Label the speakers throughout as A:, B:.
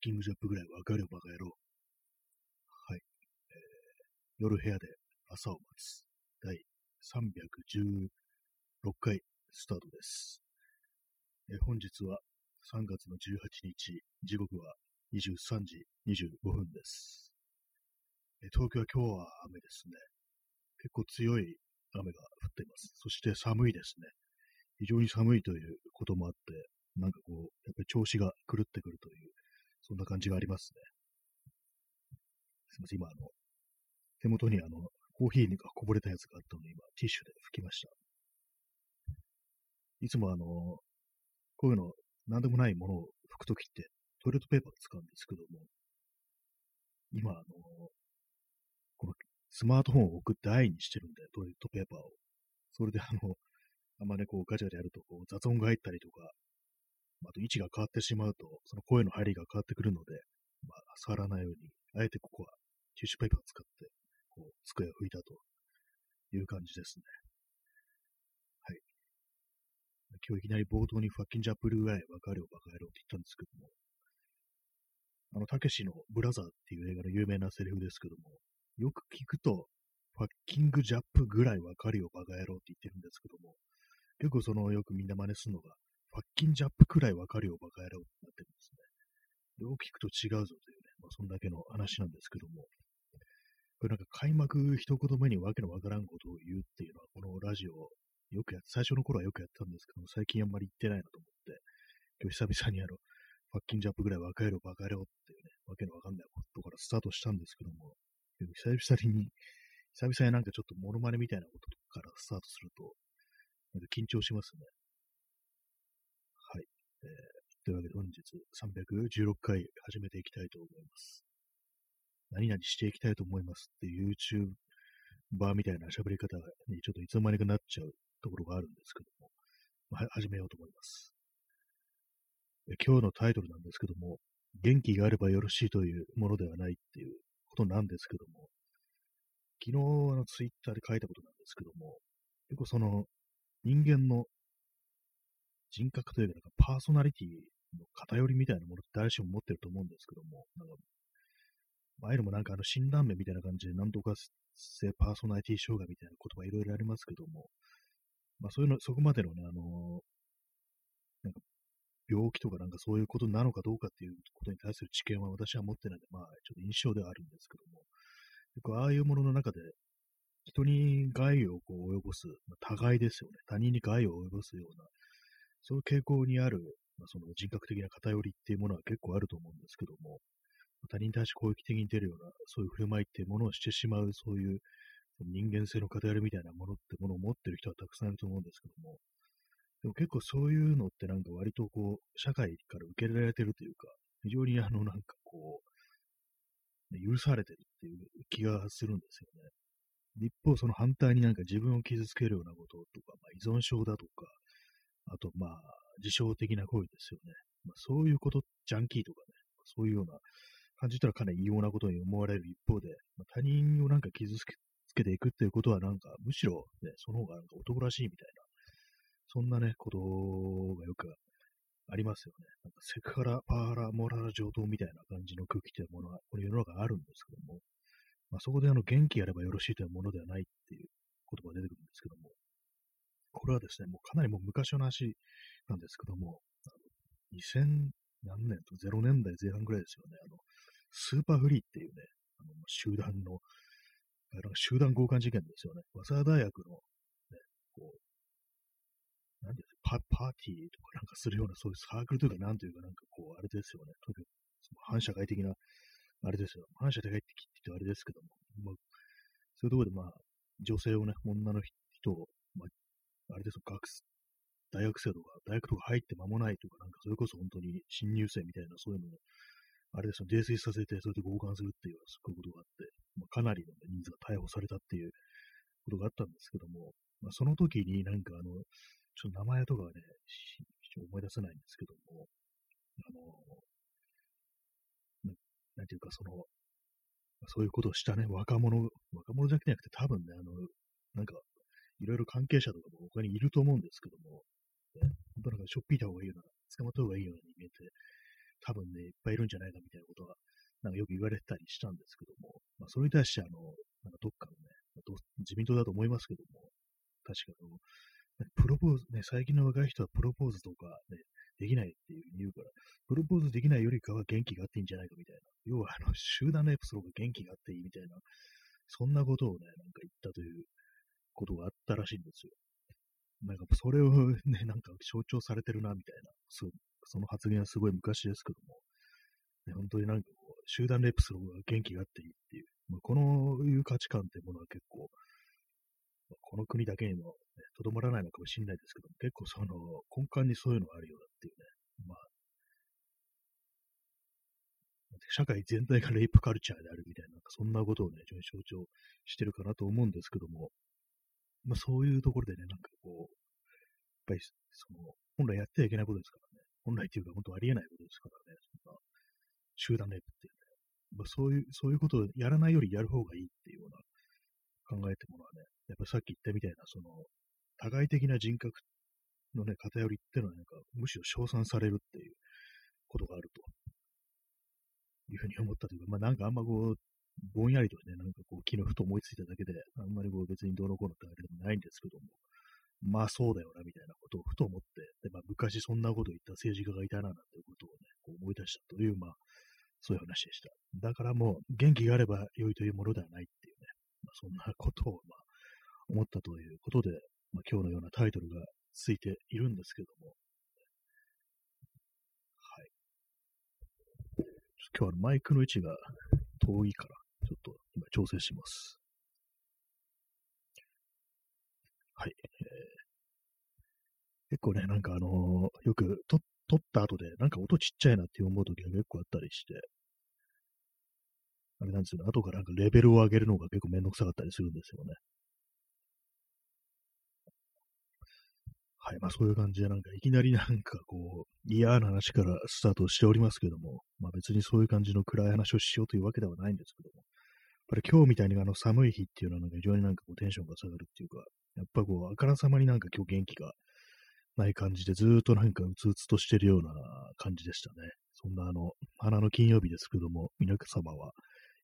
A: キングジャップぐらいわかるよ、バカ野郎。はい。えー、夜部屋で朝を待つ。第316回スタートです。えー、本日は3月の18日、時刻は23時25分です。えー、東京は今日は雨ですね。結構強い雨が降っています。そして寒いですね。非常に寒いということもあって、なんかこう、やっぱり調子が狂ってくるという、そんな感じがありますね。すみません、今、あの、手元にあの、コーヒーがこぼれたやつがあったので、今、ティッシュで拭きました。いつもあの、こういうの、なんでもないものを拭くときって、トイレットペーパーを使うんですけども、今、あの、このスマートフォンを送って愛にしてるんで、トイレットペーパーを。それであの、あんまね、こうガチャガチャやると、こう雑音が入ったりとか、あと位置が変わってしまうと、その声の入りが変わってくるので、まあ、触らないように、あえてここはティッシュペーパーを使って、こう、机を拭いたという感じですね。はい。今日いきなり冒頭にファッキンジャップルーアイ、わかるよ、バカ野郎って言ったんですけども、あの、たけしのブラザーっていう映画の有名なセリフですけども、よく聞くと、ファッキングジャップぐらいわかるよ、バカ野郎って言ってるんですけども、結構そのよくみんな真似するのが、ファッキンジャップくらいわかるよ、バカ野郎ってなってるんですね。よく聞くと違うぞというね、まあ、そんだけの話なんですけども、これなんか開幕一言目にわけのわからんことを言うっていうのは、このラジオ、よくや、最初の頃はよくやったんですけども、最近あんまり言ってないなと思って、今日久々にあの、ファッキンジャップぐらいわかるよ、バカ野郎っていうね、わけのわかんないことからスタートしたんですけども、久々に、久々になんかちょっとモノマネみたいなことからスタートすると、なんか緊張しますね。えー、というわけで本日316回始めていきたいと思います。何々していきたいと思いますって YouTuber みたいな喋り方にちょっといつの間にかなっちゃうところがあるんですけども、まあ、始めようと思います。今日のタイトルなんですけども、元気があればよろしいというものではないっていうことなんですけども、昨日あのツイッターで書いたことなんですけども、結構その人間の人格というか、なんかパーソナリティの偏りみたいなものって誰しも持ってると思うんですけども、なんか、ああいうのもなんかあの診断名みたいな感じで、なんとか性パーソナリティ障害みたいな言葉いろいろありますけども、まあそういうの、そこまでのね、あのなんか病気とかなんかそういうことなのかどうかっていうことに対する知見は私は持ってないんで、まあちょっと印象ではあるんですけども、結構ああいうものの中で、人に害をこう及ぼす、まあ、互いですよね。他人に害を及ぼすような、そういう傾向にある、まあ、その人格的な偏りっていうものは結構あると思うんですけども、他人に対して攻撃的に出るような、そういう振る舞いっていうものをしてしまう、そういう人間性の偏りみたいなものってものを持ってる人はたくさんいると思うんですけども、でも結構そういうのってなんか割とこう、社会から受け入れられてるというか、非常にあのなんかこう、許されてるっていう気がするんですよね。一方、その反対になんか自分を傷つけるようなこととか、まあ、依存症だとか、あと、まあ、自傷的な行為ですよね。まあ、そういうこと、ジャンキーとかね、そういうような感じたらかなり異様なことに思われる一方で、まあ、他人をなんか傷つけていくっていうことはなんか、むしろね、その方がなんか男らしいみたいな、そんなね、ことがよくありますよね。なんかセクハラ、パワハラ、モラル上等みたいな感じの空気というものは、この世の中あるんですけども、まあ、そこであの元気やればよろしいというものではないっていう言葉が出てくるんですけども、これはですね、もうかなりもう昔の話なんですけども、2000何年と0年代前半ぐらいですよね。あの、スーパーフリーっていうね、あの集団の、集団強姦事件ですよね。早稲田大学の、ね、こう、なんていうパパーティーとかなんかするような、そういうサークルというか、なんというか、なんかこう、あれですよね。とにかく、その反社会的な、あれですよ。反社会的って言ってあれですけども、まあ、そういうところで、まあ、女性をね、女の人を、あ、れですよ、学大学生とか、大学とか入って間もないとか、なんかそれこそ本当に新入生みたいな、そういうのを、あれですよ、泥酔させて、それで強姦するっていう、そういうことがあって、まあ、かなりの、人数が逮捕されたっていうことがあったんですけども、まあ、その時になんかあの、ちょっと名前とかはね、思い出せないんですけども、あの、ななんていうかその、そういうことをしたね、若者、若者じゃなくて多分ね、あの、なんか、いろいろ関係者とかも他にいると思うんですけども、ね、本当なんかしょっぴいた方がいいような、捕まった方がいいように見えて、多分ね、いっぱいいるんじゃないかみたいなことが、なんかよく言われてたりしたんですけども、まあ、それに対して、あの、なんかどっかのね、自民党だと思いますけども、確かの、プロポーズ、ね、最近の若い人はプロポーズとかね、できないっていう言うから、プロポーズできないよりかは元気があっていいんじゃないかみたいな。要は、あの、集団のエピソードが元気があっていいみたいな、そんなことをね、なんか言ったということがあったらしいんですよ。なんか、それをね、なんか象徴されてるな、みたいな。そう、その発言はすごい昔ですけども、ね、本当になんかこう、集団レイプする方が元気があっていいっていう、まあ、このいう価値観ってものは結構、まあ、この国だけにもとど、まらないのかもしれないですけども、結構その根幹にそういうのがあるようだっていうね、まあ、社会全体がレイプカルチャーであるみたいな、そんなことをね、非常に象徴してるかなと思うんですけども、まあそういうところでね、なんかこう、やっぱりその、本来やってはいけないことですからね、本来っていうか本当ありえないことですからね、そんな集団レイプっていうね、まあそういう、そういうことをやらないよりやる方がいいっていうような考えてものはね、やっぱさっき言ったみたいな、その、多害的な人格のね、偏りっていうのはなんか、むしろ称賛されるっていうことがあるというふうに思ったというか、まあなんかあんまこう、ぼんやりとね、なんかこう、昨日ふと思いついただけで、あんまりこう別にどうのこうのってあれでもないんですけども、まあそうだよな、みたいなことをふと思って、で、まあ昔そんなことを言った政治家がいたな、なんていうことをね、こう思い出したという、まあ、そういう話でした。だからもう、元気があれば良いというものではないっていうね、まあそんなことを、まあ、思ったということで、まあ今日のようなタイトルがついているんですけども、はい。今日はマイクの位置が遠いから、ちょっと今調整します。はい。えー、結構ね、なんかあのー、よく撮った後で、なんか音ちっちゃいなって思う時が結構あったりして、あれなんですよね、後からなんかレベルを上げるのが結構めんどくさかったりするんですよね。はい。まあそういう感じで、なんかいきなり なんかこう、嫌な話からスタートしておりますけども、まあ別にそういう感じの暗い話をしようというわけではないんですけども、ぱり今日みたいにあの寒い日っていうのは非常になんかこうテンションが下がるっていうか、やっぱこう、あからさまになんか今日元気がない感じで、ずーっとなんかうつうつとしてるような感じでしたね。そんなあの、花の金曜日ですけども、皆様は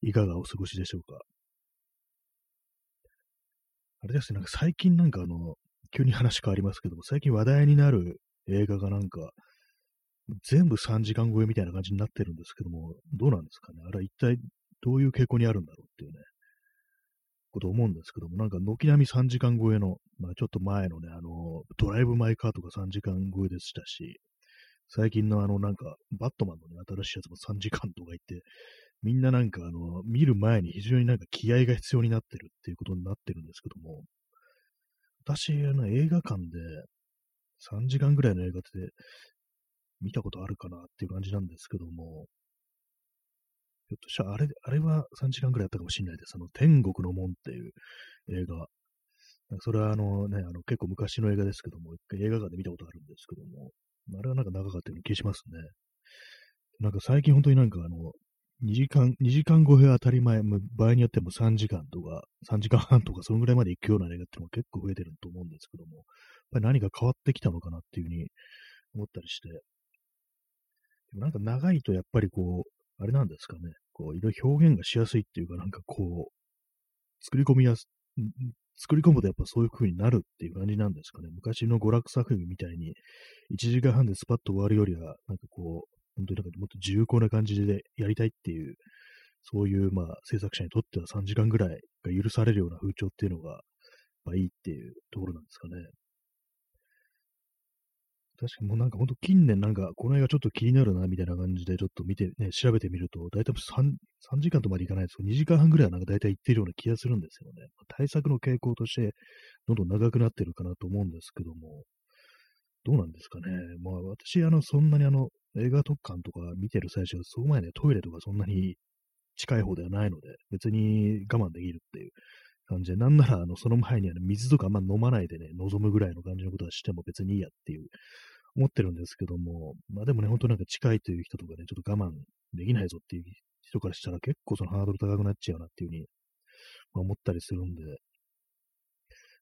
A: いかがお過ごしでしょうか？あれですね、なんか最近なんかあの、急に話変わりますけども、最近話題になる映画がなんか、全部3時間超えみたいな感じになってるんですけども、どうなんですかね？あれは一体どういう傾向にあるんだろうっていうね、こと思うんですけども、なんか軒並み3時間超えの、まあちょっと前のね、あの、ドライブ・マイ・カーとか3時間超えでしたし、最近のあのなんか、バットマンのね、新しいやつも3時間とか言って、みんななんかあの、見る前に非常になんか気合が必要になってるっていうことになってるんですけども、私、あの、映画館で3時間ぐらいの映画って見たことあるかなっていう感じなんですけども、ひょっとしたらあれ、あれは3時間ぐらいあったかもしれないです。あの、天国の門っていう映画。それはあのね、あの結構昔の映画ですけども、一回映画館で見たことあるんですけども、あれはなんか長かったような気がしますね。なんか最近本当になんかあの、2時間、2時間超え当たり前、場合によっても3時間とか、3時間半とか、そのぐらいまで行くような映画っていうのが結構増えてると思うんですけども、やっぱり何か変わってきたのかなっていうふうに思ったりして、でもなんか長いとやっぱりこう、あれなんですかね、こう、いろいろ表現がしやすいっていうか、なんかこう、作り込みやす、作り込むとやっぱそういう風になるっていう感じなんですかね。昔の娯楽作品みたいに、1時間半でスパッと終わるよりは、なんかこう、本当になんかもっと重厚な感じでやりたいっていう、そういうまあ制作者にとっては3時間ぐらいが許されるような風潮っていうのが、まあいいっていうところなんですかね。確かにもうなんかほんと近年なんかこの映画ちょっと気になるなみたいな感じでちょっと見てね、調べてみると、大体 3, 3時間とまでいかないですけど、2時間半ぐらいはなんか大体いってるような気がするんですよね。対策の傾向としてどんどん長くなってるかなと思うんですけども、どうなんですかね。まあ私、あの、そんなにあの、映画特館とか見てる最初は、そこまでね、トイレとかそんなに近い方ではないので、別に我慢できるっていう感じで、なんなら、あの、その前にあの水とかあんま飲まないでね、望むぐらいの感じのことはしても別にいいやっていう思ってるんですけども、まあでもね、ほんとなんか近いという人とかね、ちょっと我慢できないぞっていう人からしたら結構そのハードル高くなっちゃうなっていうふうに、まあ、思ったりするんで、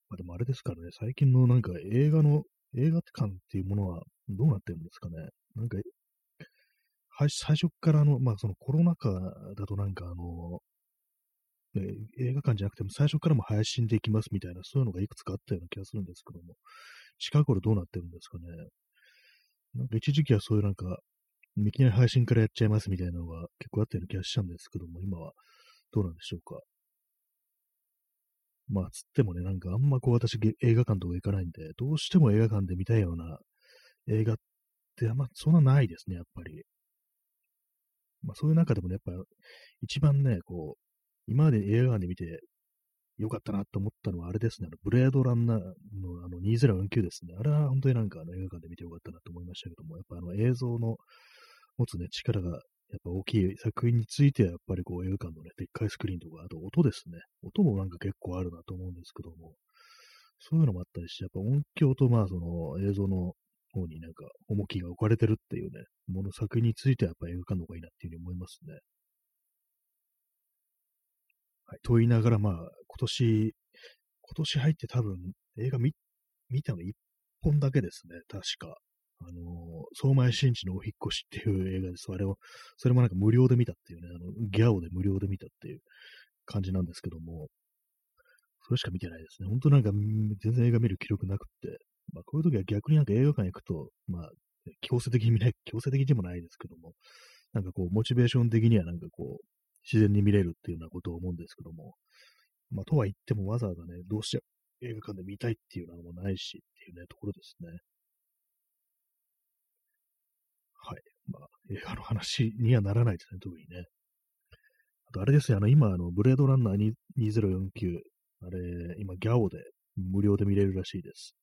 A: まあでもあれですからね、最近のなんか映画の、映画館っていうものはどうなってるんですかね。なんか最初からあの、まあそのコロナ禍だとなんかあの、映画館じゃなくても最初からも配信できますみたいな、そういうのがいくつかあったような気がするんですけども、近頃どうなってるんですかね。なんか一時期はそういうなんか、いきなり配信からやっちゃいますみたいなのが結構あったような気がしたんですけども、今はどうなんでしょうか。まあ、つってもね、なんかあんまこう私映画館とか行かないんで、どうしても映画館で見たいような映画ってあんまそんなないですね、やっぱり。まあそういう中でもね、やっぱ一番ね、こう、今まで映画館で見てよかったなと思ったのはあれですね、あのブレードランナーのあの2049ですね。あれは本当になんかあの映画館で見てよかったなと思いましたけども、やっぱあの映像の持つね、力がやっぱ大きい作品については、やっぱりこう映画館のね、でっかいスクリーンとか、あと音ですね。音もなんか結構あるなと思うんですけども、そういうのもあったりして、やっぱ音響とまあその映像の方になんか重きが置かれてるっていうね、もの作品についてはやっぱ映画館の方がいいなっていうふうに思いますね。はい。と言いながらまあ、今年、今年入って多分映画見、見たの1本だけですね、確か。あの、相馬新地のお引越しっていう映画です。あれを、それもなんか無料で見たっていうね、あの、ギャオで無料で見たっていう感じなんですけども、それしか見てないですね。本当なんか、全然映画見る記録なくって、まあ、こういう時は逆になんか映画館行くと、まあ、強制的に見ない、強制的でもないですけども、なんかこう、モチベーション的にはなんかこう、自然に見れるっていうようなことを思うんですけども、まあ、とは言ってもわざわざね、どうして映画館で見たいっていうのもないしっていうね、ところですね。はい。まあ、映画の話にはならないですね、特にね。あと、あれですよ、あの、今、あの、ブレードランナー2049、あれ、今、ギャオで無料で見れるらしいです。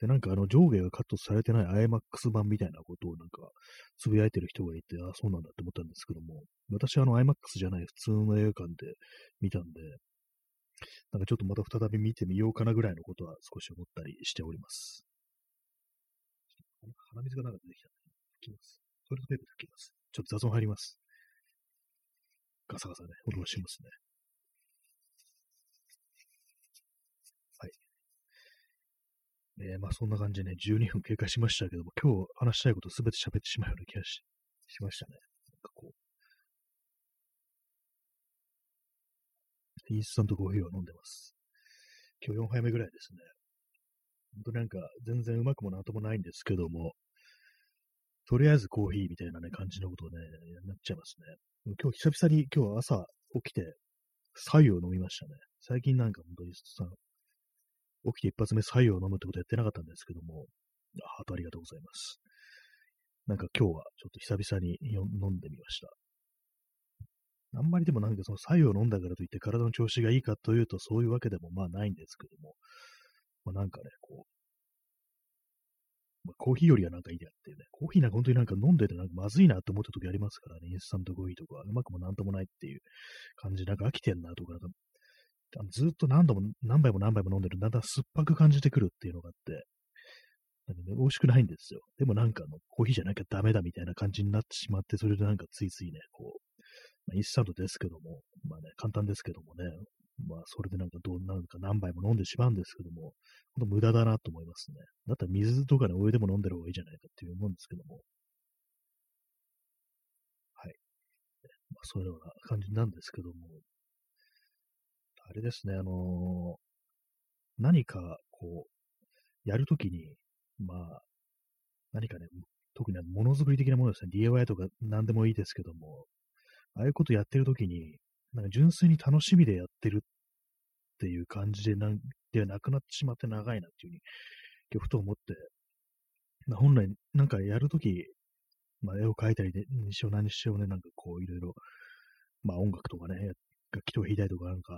A: で、なんか、あの、上下がカットされてない IMAX 版みたいなことをなんか、つぶやいてる人がいて、あ、そうなんだって思ったんですけども、私はあの、IMAX じゃない普通の映画館で見たんで、なんかちょっとまた再び見てみようかなぐらいのことは少し思ったりしております。鼻水がなんか出てきたきます。トイレットペーパー拭きます。ちょっと雑音入ります。ガサガサね、音がしますね。えー、まあそんな感じでね、12分経過しましたけども、今日話したいことすべて喋ってしまうような気がししましたね。なんかこう。インスタントコーヒーを飲んでます。今日4杯目ぐらいですね。ほんとなんか全然うまくもなんともないんですけども、とりあえずコーヒーみたいなね、感じのことをね、なっちゃいますね。今日久々に今日朝起きて、白湯を飲みましたね。最近なんか本当にさ、起きて一発目白湯を飲むってことやってなかったんですけども、ハートありがとうございます。なんか今日はちょっと久々に飲んでみました。あんまりでもなんかその白湯を飲んだからといって体の調子がいいかというとそういうわけでもまあないんですけども、まあ、なんかね、こう、まあ、コーヒーよりはなんかいいやってね。コーヒーなんか本当になんか飲んでてなんかまずいなって思った時ありますからね。インスタントコーヒーとか、うまくもなんともないっていう感じ、なんか飽きてんなとか、なんかずっと何度も何杯も何杯も飲んでるだんだん酸っぱく感じてくるっていうのがあって、なんかね、美味しくないんですよ。でもなんかあの、コーヒーじゃなきゃダメだみたいな感じになってしまって、それでなんかついついね、こう、まあ、インスタントですけども、まあね、簡単ですけどもね、まあ、それでなんかどうなるか何杯も飲んでしまうんですけども、ほんと無駄だなと思いますね。だったら水とかね、お湯でも飲んでる方がいいじゃないかっていう思うんですけども。はい。まあ、そういうような感じなんですけども、あれですね、あのー、何か、こう、やるときに、まあ、何かね、特にものづくり的なものですね、DIY とか何でもいいですけども、ああいうことやってるときに、なんか純粋に楽しみでやってるっていう感じでなんではなくなってしまって長いなっていうふうに、今日ふと思って、まあ、本来なんかやるとき、まあ、絵を描いたりで、にしよう何しようね、なんかこういろいろ、まあ音楽とかね、楽器と弾いたりとかなんか、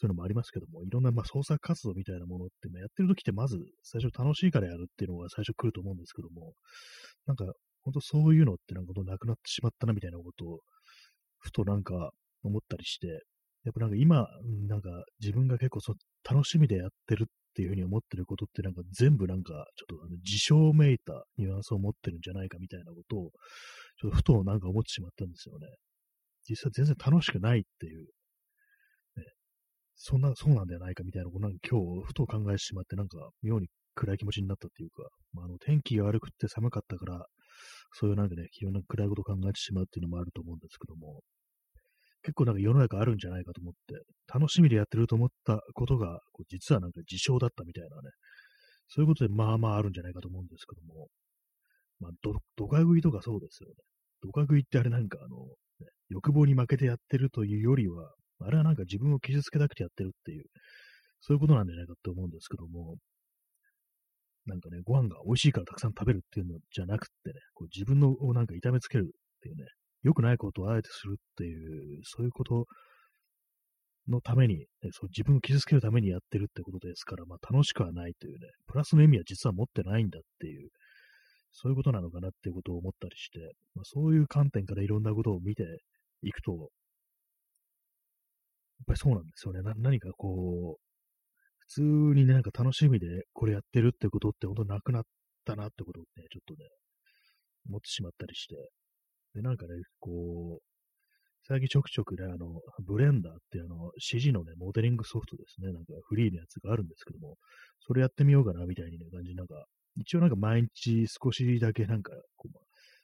A: そういうのもありますけども、いろんなまあ創作活動みたいなものって、まあ、やってるときってまず最初楽しいからやるっていうのが最初来ると思うんですけども、なんか本当そういうのってなんかなくなってしまったなみたいなことを、ふとなんか思ったりして、やっぱなんか今、なんか自分が結構そ楽しみでやってるっていうふうに思ってることってなんか全部なんかちょっと自称めいたニュアンスを持ってるんじゃないかみたいなことを、ちょっとふとなんか思ってしまったんですよね。実際全然楽しくないっていう、そんな、そうなんではないかみたいなことなんか今日ふと考えてしまってなんか妙に暗い気持ちになったっていうか、まあ、あの天気が悪くって寒かったから、そういうなんかね、いろんな暗いことを考えてしまうっていうのもあると思うんですけども、結構なんか世の中あるんじゃないかと思って、楽しみでやってると思ったことが、こう実はなんか事象だったみたいなね、そういうことでまあまああるんじゃないかと思うんですけども、まあ、ど、どか食いとかそうですよね。どか食いってあれなんかあの、ね、欲望に負けてやってるというよりは、あれはなんか自分を傷つけたくてやってるっていう、そういうことなんじゃないかって思うんですけども、なんかね、ご飯が美味しいからたくさん食べるっていうのじゃなくってね、こう自分のをなんか痛めつけるっていうね、良くないことをあえてするっていう、そういうことのために、ね、そう自分を傷つけるためにやってるってことですから、まあ楽しくはないというね、プラスの意味は実は持ってないんだっていう、そういうことなのかなっていうことを思ったりして、まあ、そういう観点からいろんなことを見ていくと、ぱりそうなんですよね。何かこう、普通になんか楽しみでこれやってるってことって本当なくなったなってことをね、ちょっとね、思ってしまったりして。で、なんかね、こう、最近ちょくちょくね、あの、ブレンダーってあの、CG のね、モデリングソフトですね、なんかフリーのやつがあるんですけども、それやってみようかなみたいにね、感じなんか、一応なんか毎日少しだけなんか、こう、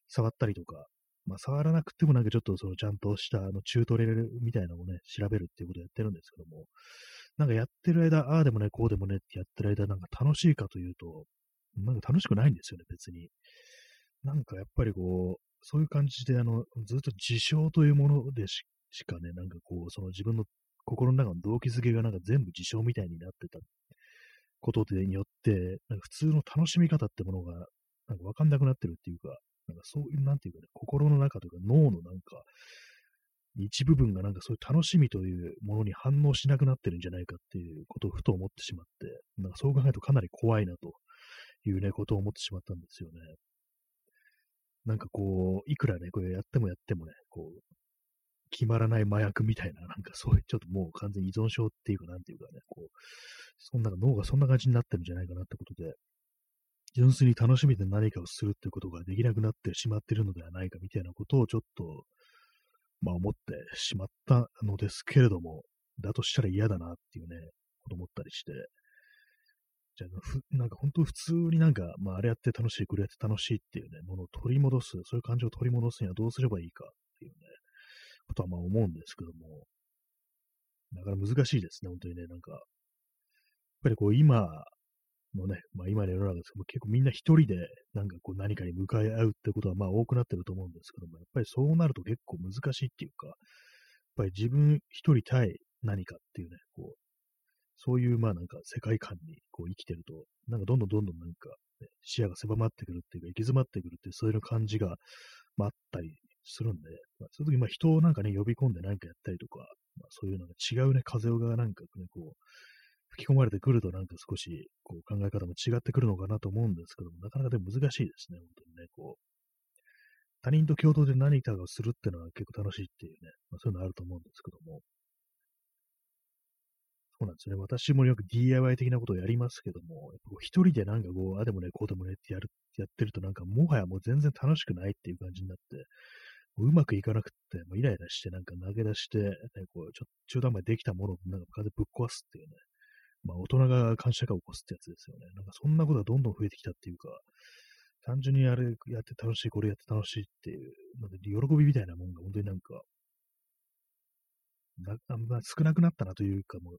A: 触ったりとか、まあ、触らなくてもなんかちょっとそのちゃんとしたあのチュートリアルみたいなのをね、調べるっていうことをやってるんですけども、なんかやってる間、ああでもね、こうでもねってやってる間、なんか楽しいかというと、なんか楽しくないんですよね、別に。なんかやっぱりこう、そういう感じで、あの、ずっと自傷というものでしかね、なんかこう、その自分の心の中の動機づけがなんか全部自傷みたいになってたことでによって、なんか普通の楽しみ方ってものが、なんかわかんなくなってるっていう、かそういう、なんていうかね、心の中というか脳のなんか、一部分がなんかそういう楽しみというものに反応しなくなってるんじゃないかっていうことをふと思ってしまって、なんかそう考えるとかなり怖いなというね、ことを思ってしまったんですよね。なんかこう、いくらね、これやってもやってもね、こう、決まらない麻薬みたいな、なんかそういう、ちょっともう完全依存症っていうか、なんていうかね、こう、そんな脳がそんな感じになってるんじゃないかなってことで、純粋に楽しみで何かをするっていうことができなくなってしまっているのではないかみたいなことをちょっと、まあ思ってしまったのですけれども、だとしたら嫌だなっていうね、こと思ったりして、じゃあ、なんか本当普通になんか、まああれやって楽しい、これやって楽しいっていうね、ものを取り戻す、そういう感情を取り戻すにはどうすればいいかっていうね、ことはまあ思うんですけども、だから難しいですね、本当にね、なんか、やっぱりこう今のね、まあ今の世の中ですけど結構みんな一人でなんかこう何かに向かい合うってことはまあ多くなってると思うんですけども、やっぱりそうなると結構難しいっていうか、やっぱり自分一人対何かっていうね、こう、そういう、まあなんか世界観にこう生きてると、なんかどんどんどんどんなんか、ね、視野が狭まってくるっていうか、行き詰まってくるっていう、そういう感じが、まあ、あったりするんで、まあ、そういう時、まあ人をなんかね、呼び込んで何かやったりとか、まあ、そういうのが違うね、風がなんかね、こう、吹き込まれてくるとなんか少しこう考え方も違ってくるのかなと思うんですけども、なかなかでも難しいですね、本当にね、こう。他人と共同で何かをするっていうのは結構楽しいっていうね、まあ、そういうのあると思うんですけども、そうなんですね。私もよく DIY 的なことをやりますけども、やっぱこう一人でなんかこう、あでもね、こうでもねってやる、やってるとなんかもはやもう全然楽しくないっていう感じになって、うまくいかなくって、もうイライラしてなんか投げ出して、ね、こう、ちょっと中途半端にできたものをなんか風ぶっ壊すっていうね、まあ大人が感謝が起こすってやつですよね。なんかそんなことがどんどん増えてきたっていうか、単純にあれやって楽しい、これやって楽しいっていう、なんか喜びみたいなもんが本当になんかなあんま、少なくなったなというか、もう、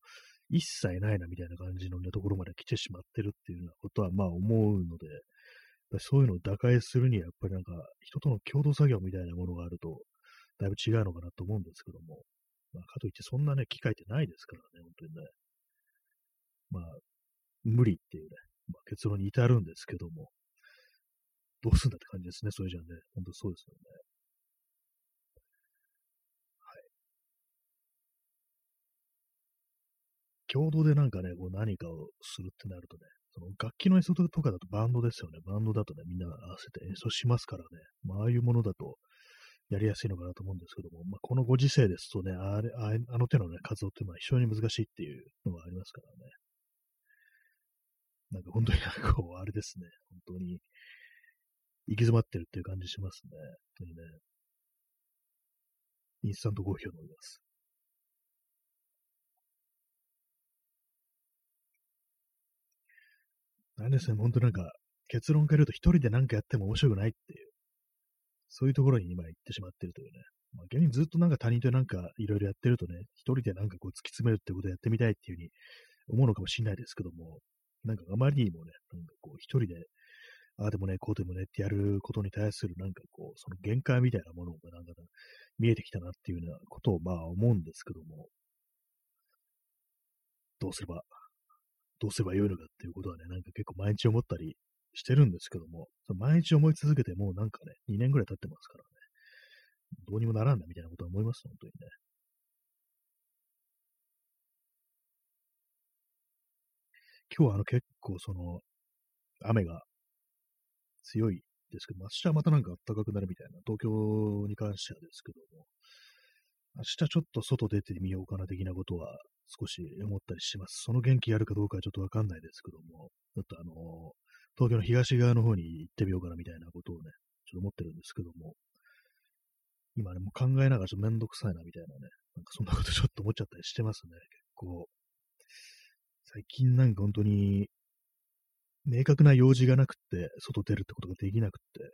A: 一切ないなみたいな感じのね、ところまで来てしまってるっていうようなことは、まあ思うので、そういうのを打開するには、やっぱりなんか、人との共同作業みたいなものがあると、だいぶ違うのかなと思うんですけども、まあ、かといってそんなね、機会ってないですからね、本当にね。まあ、無理っていうね、まあ、結論に至るんですけども、どうすんだって感じですね、それじゃあね、本当そうですよね。はい共同でなんかね、こう何かをするってなるとね、その楽器の演奏とかだとバンドですよね。バンドだとね、みんな合わせて演奏しますからね。まあ、ああいうものだとやりやすいのかなと思うんですけども、まあ、このご時世ですとね、あれあの手のね、活動ってまあ非常に難しいっていうのがありますからね。なんか本当になんかこう、あれですね。本当に行き詰まってるっていう感じしますね。本当にね。インスタントコーヒーを飲みます。あれですね、ほんとなんか、結論から言うと一人で何かやっても面白くないっていうそういうところに今行ってしまってるというね。まあ、逆にずっとなんか他人となんかいろいろやってるとね、一人でなんかこう突き詰めるってことをやってみたいっていうふうに思うのかもしれないですけども、なんかあまりにもね、なんかこう一人で、ああでもね、こうでもねってやることに対するなんかこう、その限界みたいなものがなんか見えてきたなっていうようなことをまあ思うんですけども、どうすれば、どうすればよいのかっていうことはね、なんか結構毎日思ったりしてるんですけども、毎日思い続けてもうなんかね、2年ぐらい経ってますからね、どうにもならんなみたいなことは思います、本当にね。今日はあの結構その、雨が強いですけど、明日はまたなんか暖かくなるみたいな、東京に関してはですけども、明日ちょっと外出てみようかな的なことは少し思ったりします。その元気あるかどうかはちょっとわかんないですけども、ちょっとあの、東京の東側の方に行ってみようかなみたいなことをね、ちょっと思ってるんですけども、今ね、もう考えながらちょっとめんどくさいなみたいなね、なんかそんなことちょっと思っちゃったりしてますね、結構。最近なんか本当に、明確な用事がなくって、外出るってことができなくって、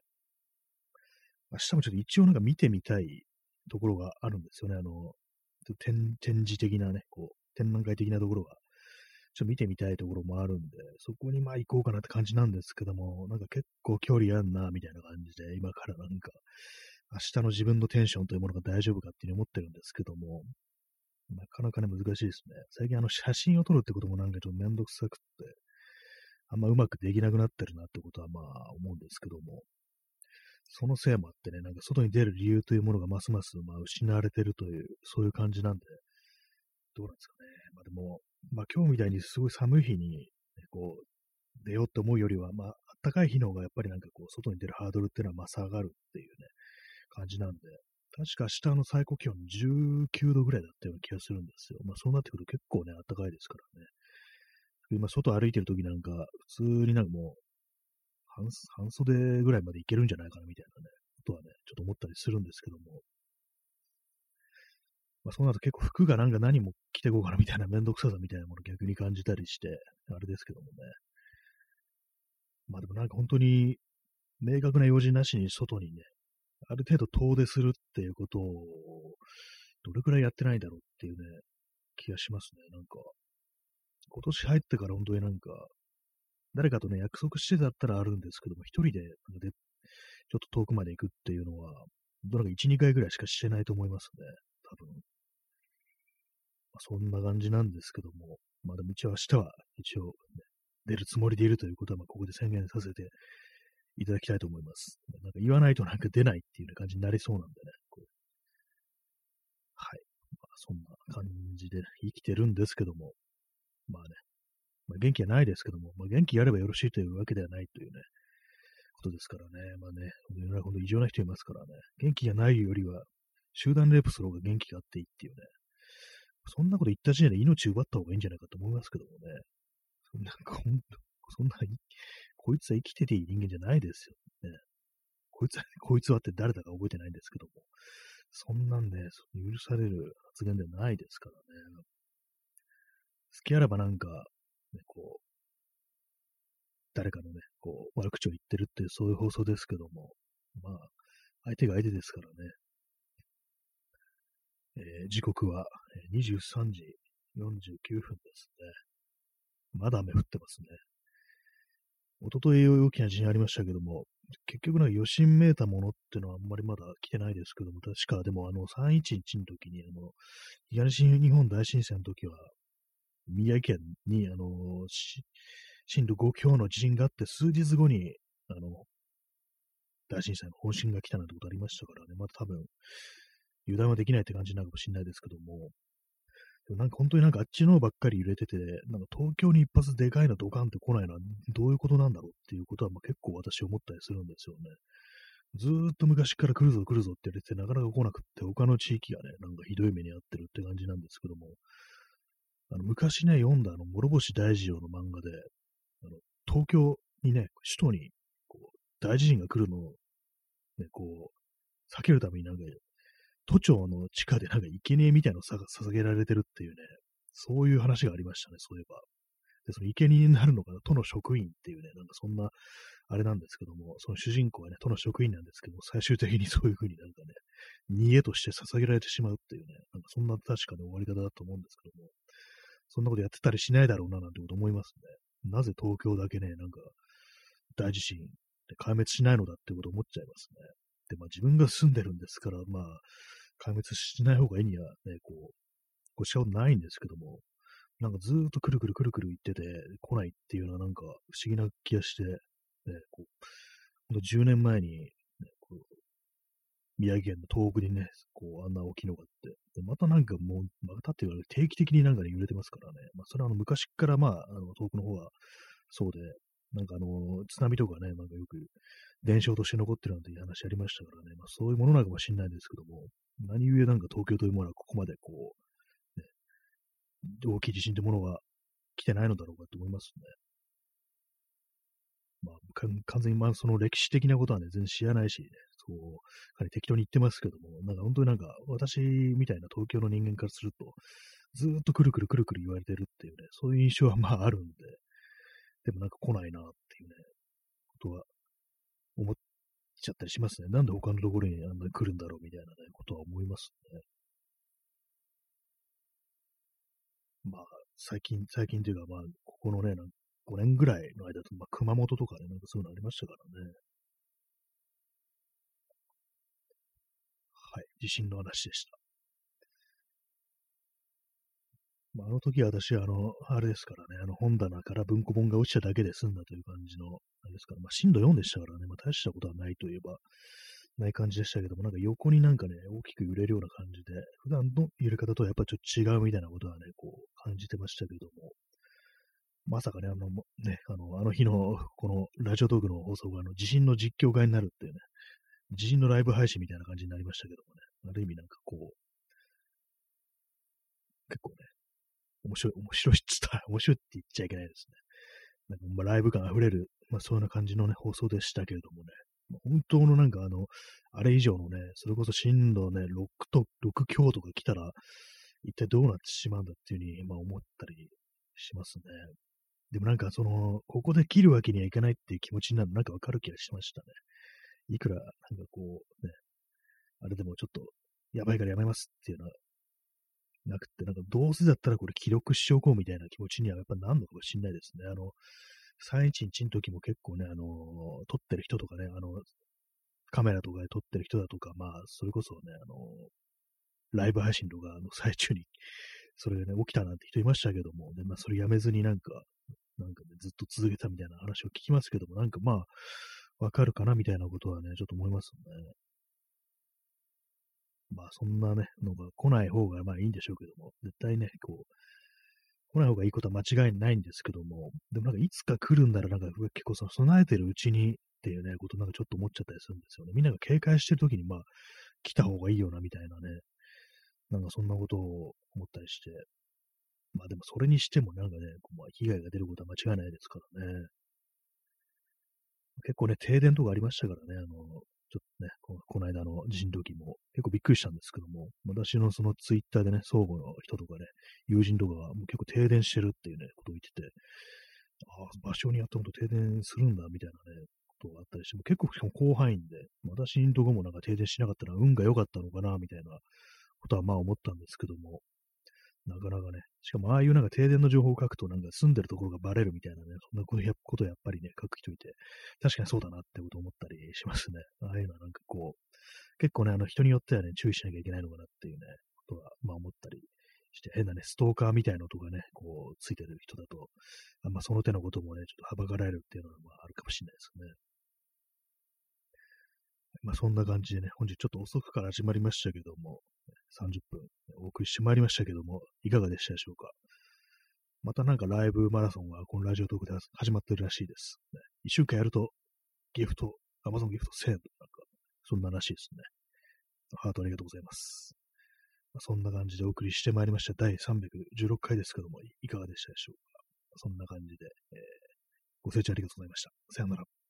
A: 明日もちょっと一応なんか見てみたいところがあるんですよね。あの、展展示的なね、こう、展覧会的なところが、ちょっと見てみたいところもあるんで、そこにまあ行こうかなって感じなんですけども、なんか結構距離あんな、みたいな感じで、今からなんか、明日の自分のテンションというものが大丈夫かっていうふうに思ってるんですけども、なかなかね、難しいですね。最近あの写真を撮るってこともなんかちょっとめんどくさくって、あんまうまくできなくなってるなってことはまあ思うんですけども、そのせいもあってね、なんか外に出る理由というものがますますまあ失われてるという、そういう感じなんで、どうなんですかね。まあでも、まあ今日みたいにすごい寒い日に、ね、こう、出ようって思うよりは、まあ暖かい日の方がやっぱりなんかこう、外に出るハードルっていうのはまあ下がるっていうね、感じなんで、確か明日の最高気温19度ぐらいだったような気がするんですよ。まあそうなってくると結構ね、暖かいですからね。今外歩いてる時なんか、普通になんかもう半、半袖ぐらいまでいけるんじゃないかなみたいなね、ことはね、ちょっと思ったりするんですけども。まあそうなると結構服がなんか何も着てこうかなみたいなめんどくささみたいなもの逆に感じたりして、あれですけどもね。まあでもなんか本当に明確な用事なしに外にね、ある程度遠出するっていうことを、どれくらいやってないだろうっていうね、気がしますね。なんか、今年入ってから本当になんか、誰かとね、約束してたったらあるんですけども、一人でで、ちょっと遠くまで行くっていうのは、どれか1、2回ぐらいしかしてないと思いますね。多分。まあ、そんな感じなんですけども、まあでも一応明日は一応、ね、出るつもりでいるということは、まあここで宣言させていただきたいと思います。なんか言わないとなんか出ないっていう感じになりそうなんでね。はい。まあ、そんな感じで生きてるんですけども、まあね、まあ、元気はないですけども、まあ、元気やればよろしいというわけではないというね、ことですからね。まあね、世の中ほんと異常な人いますからね。元気がないよりは、集団レイプする方が元気があっていいっていうね。そんなこと言った時点で命奪った方がいいんじゃないかと思いますけどもね。そんな、ほんと、そんな、こいつは生きてていい人間じゃないですよ。ね。こいつは、こいつはって誰だか覚えてないんですけども。そんなんね、許される発言ではないですからね。好きあらばなんか、ね、こう、誰かのね、こう、悪口を言ってるっていう、そういう放送ですけども、まあ、相手が相手ですからね。えー、時刻は23時49分ですね。まだ雨降ってますね。おととい大きな地震ありましたけども、結局な余震めいたものっていうのはあんまりまだ来てないですけども、確かでもあの311の時に、あの、東日本大震災の時は、宮城県に、あの、震度5強の地震があって、数日後に、あの、大震災の方針が来たなんてことありましたからね、まだ多分、油断はできないって感じなのかもしれないですけど、もなんか本当になんかあっちのばっかり揺れてて、なんか東京に一発でかいのドカンって来ないのはどういうことなんだろうっていうことはまあ結構私思ったりするんですよね。ずーっと昔から来るぞ来るぞって言われてなかなか来なくって、他の地域がね、なんかひどい目に遭ってるって感じなんですけども、あの昔ね、読んだあの、諸星大二郎の漫画で、あの東京にね、首都にこう大地震が来るのを、ね、こう、避けるためになんか、都庁の地下でなんか生贄みたいなのを捧げられてるっていうね、そういう話がありましたね、そういえば。で、その生贄になるのが都の職員っていうね、なんかそんな、あれなんですけども、その主人公はね、都の職員なんですけども、最終的にそういう風になんかね、逃げとして捧げられてしまうっていうね、なんかそんな確かに終わり方だと思うんですけども、そんなことやってたりしないだろうななんてこと思いますね。なぜ東京だけね、なんか大地震で壊滅しないのだってこと思っちゃいますね。まあ自分が住んでるんですから、まあ、壊滅しない方がいいにはね、こう、こうしたことないんですけども、なんかずっとくるくるくるくる言ってて来ないっていうのはなんか不思議な気がして、ね、こう、ほんと10年前に、ね、こう宮城県の東北にね、こう、あんな大きいのがあって、でまたなんかもう、またって言われて定期的になんかね、揺れてますからね。まあ、それはあの、昔からまあ、あの、東北の方はそうで、なんかあの、津波とかね、なんかよく伝承として残ってるなんていう話ありましたからね、まあそういうものなのかもしれないですけども、何故なんか東京というものはここまでこう、ね、大きい地震というものが来てないのだろうかと思いますね。まあ、完全にまあその歴史的なことはね、全然知らないし、ね、そう、かなり適当に言ってますけども、なんか本当になんか私みたいな東京の人間からすると、ずっとくるくるくるくる言われてるっていうね、そういう印象はまああるんで、でもなんか来ないなっていうね、ことは思っちゃったりしますね。なんで他のところにあんなに来るんだろうみたいなね、ことは思いますね。まあ、最近、最近というか、まあ、ここのね、なん5年ぐらいの間と、まあ、熊本とかね、なんかそういうのありましたからね。はい、地震の話でした。まあ、あの時は私、あの、あれですからね、あの本棚から文庫本が落ちただけで済んだという感じの、あれですから、まあ、震度4でしたからね、まあ、大したことはないといえば、ない感じでしたけども、なんか横になんかね、大きく揺れるような感じで、普段の揺れ方とはやっぱちょっと違うみたいなことはね、こう感じてましたけども、まさかね、あの、ね、あの、あの日のこのラジオトークの放送があの地震の実況会になるっていうね、地震のライブ配信みたいな感じになりましたけどもね、ある意味なんかこう、結構ね、面白い、面白いっつったら、面白いって言っちゃいけないですね。なんかまあライブ感溢れる、まあそういうな感じのね、放送でしたけれどもね、本当のなんかあの、あれ以上のね、それこそ震度ね、6と、6強とか来たら、一体どうなってしまうんだっていうふうに、まあ思ったりしますね。でもなんかその、ここで切るわけにはいかないっていう気持ちになるのなんかわかる気がしましたね。いくら、なんかこう、ね、あれでもちょっと、やばいからやめますっていうのはなくて、なんかどうせだったらこれ記録しておこうみたいな気持ちにはやっぱなんのかもしれないですね。あの、311の時も結構ね、あの、撮ってる人とかね、あの、カメラとかで撮ってる人だとか、まあ、それこそね、あの、ライブ配信とかの最中に、それがね、起きたなんて人いましたけども、で、まあ、それやめずになんか、なんかね、ずっと続けたみたいな話を聞きますけども、なんかまあ、わかるかなみたいなことはね、ちょっと思いますね。まあそんなね、のが来ない方がまあいいんでしょうけども、絶対ね、こう、来ない方がいいことは間違いないんですけども、でもなんかいつか来るんならなんか結構その備えてるうちにっていうね、ことなんかちょっと思っちゃったりするんですよね。みんなが警戒してる時にまあ来た方がいいよなみたいなね、なんかそんなことを思ったりして、まあでもそれにしてもなんかね、まあ、被害が出ることは間違いないですからね。結構ね、停電とかありましたからね、あの、ちょっとね、ここの間の地震の時も結構びっくりしたんですけども、私のそのツイッターでね、相互の人とかね、友人とかがもう結構停電してるっていうね、ことを言ってて、ああ、場所にやったこと停電するんだ、みたいなね、ことがあったりして、も結構広範囲で、私のとこもなんか停電しなかったら運が良かったのかな、みたいなことはまあ思ったんですけども、なかなかね、しかもああいうなんか停電の情報を書くとなんか住んでるところがバレるみたいなね、そんなことやっぱりね、書く人いて、確かにそうだなってこと思ったりしますね。ああいうのはなんかこう、結構ね、あの人によってはね、注意しなきゃいけないのかなっていうね、ことは、まあ思ったりして、変なね、ストーカーみたいなとかね、こう、ついてる人だと、あんまその手のこともね、ちょっとはばかられるっていうのは、まああるかもしれないですね。まあそんな感じでね、本日ちょっと遅くから始まりましたけども、30分お送りしてまいりましたけども、いかがでしたでしょうか。またなんかライブマラソンがこのラジオトークで始まってるらしいです。ね、1週間やるとギフト、アマゾンギフト1000円とか、なんか、そんならしいですね。ハートありがとうございます。まあ、そんな感じでお送りしてまいりました第316回ですけども、いかがでしたでしょうか。そんな感じで、えー、ご清聴ありがとうございました。さよなら。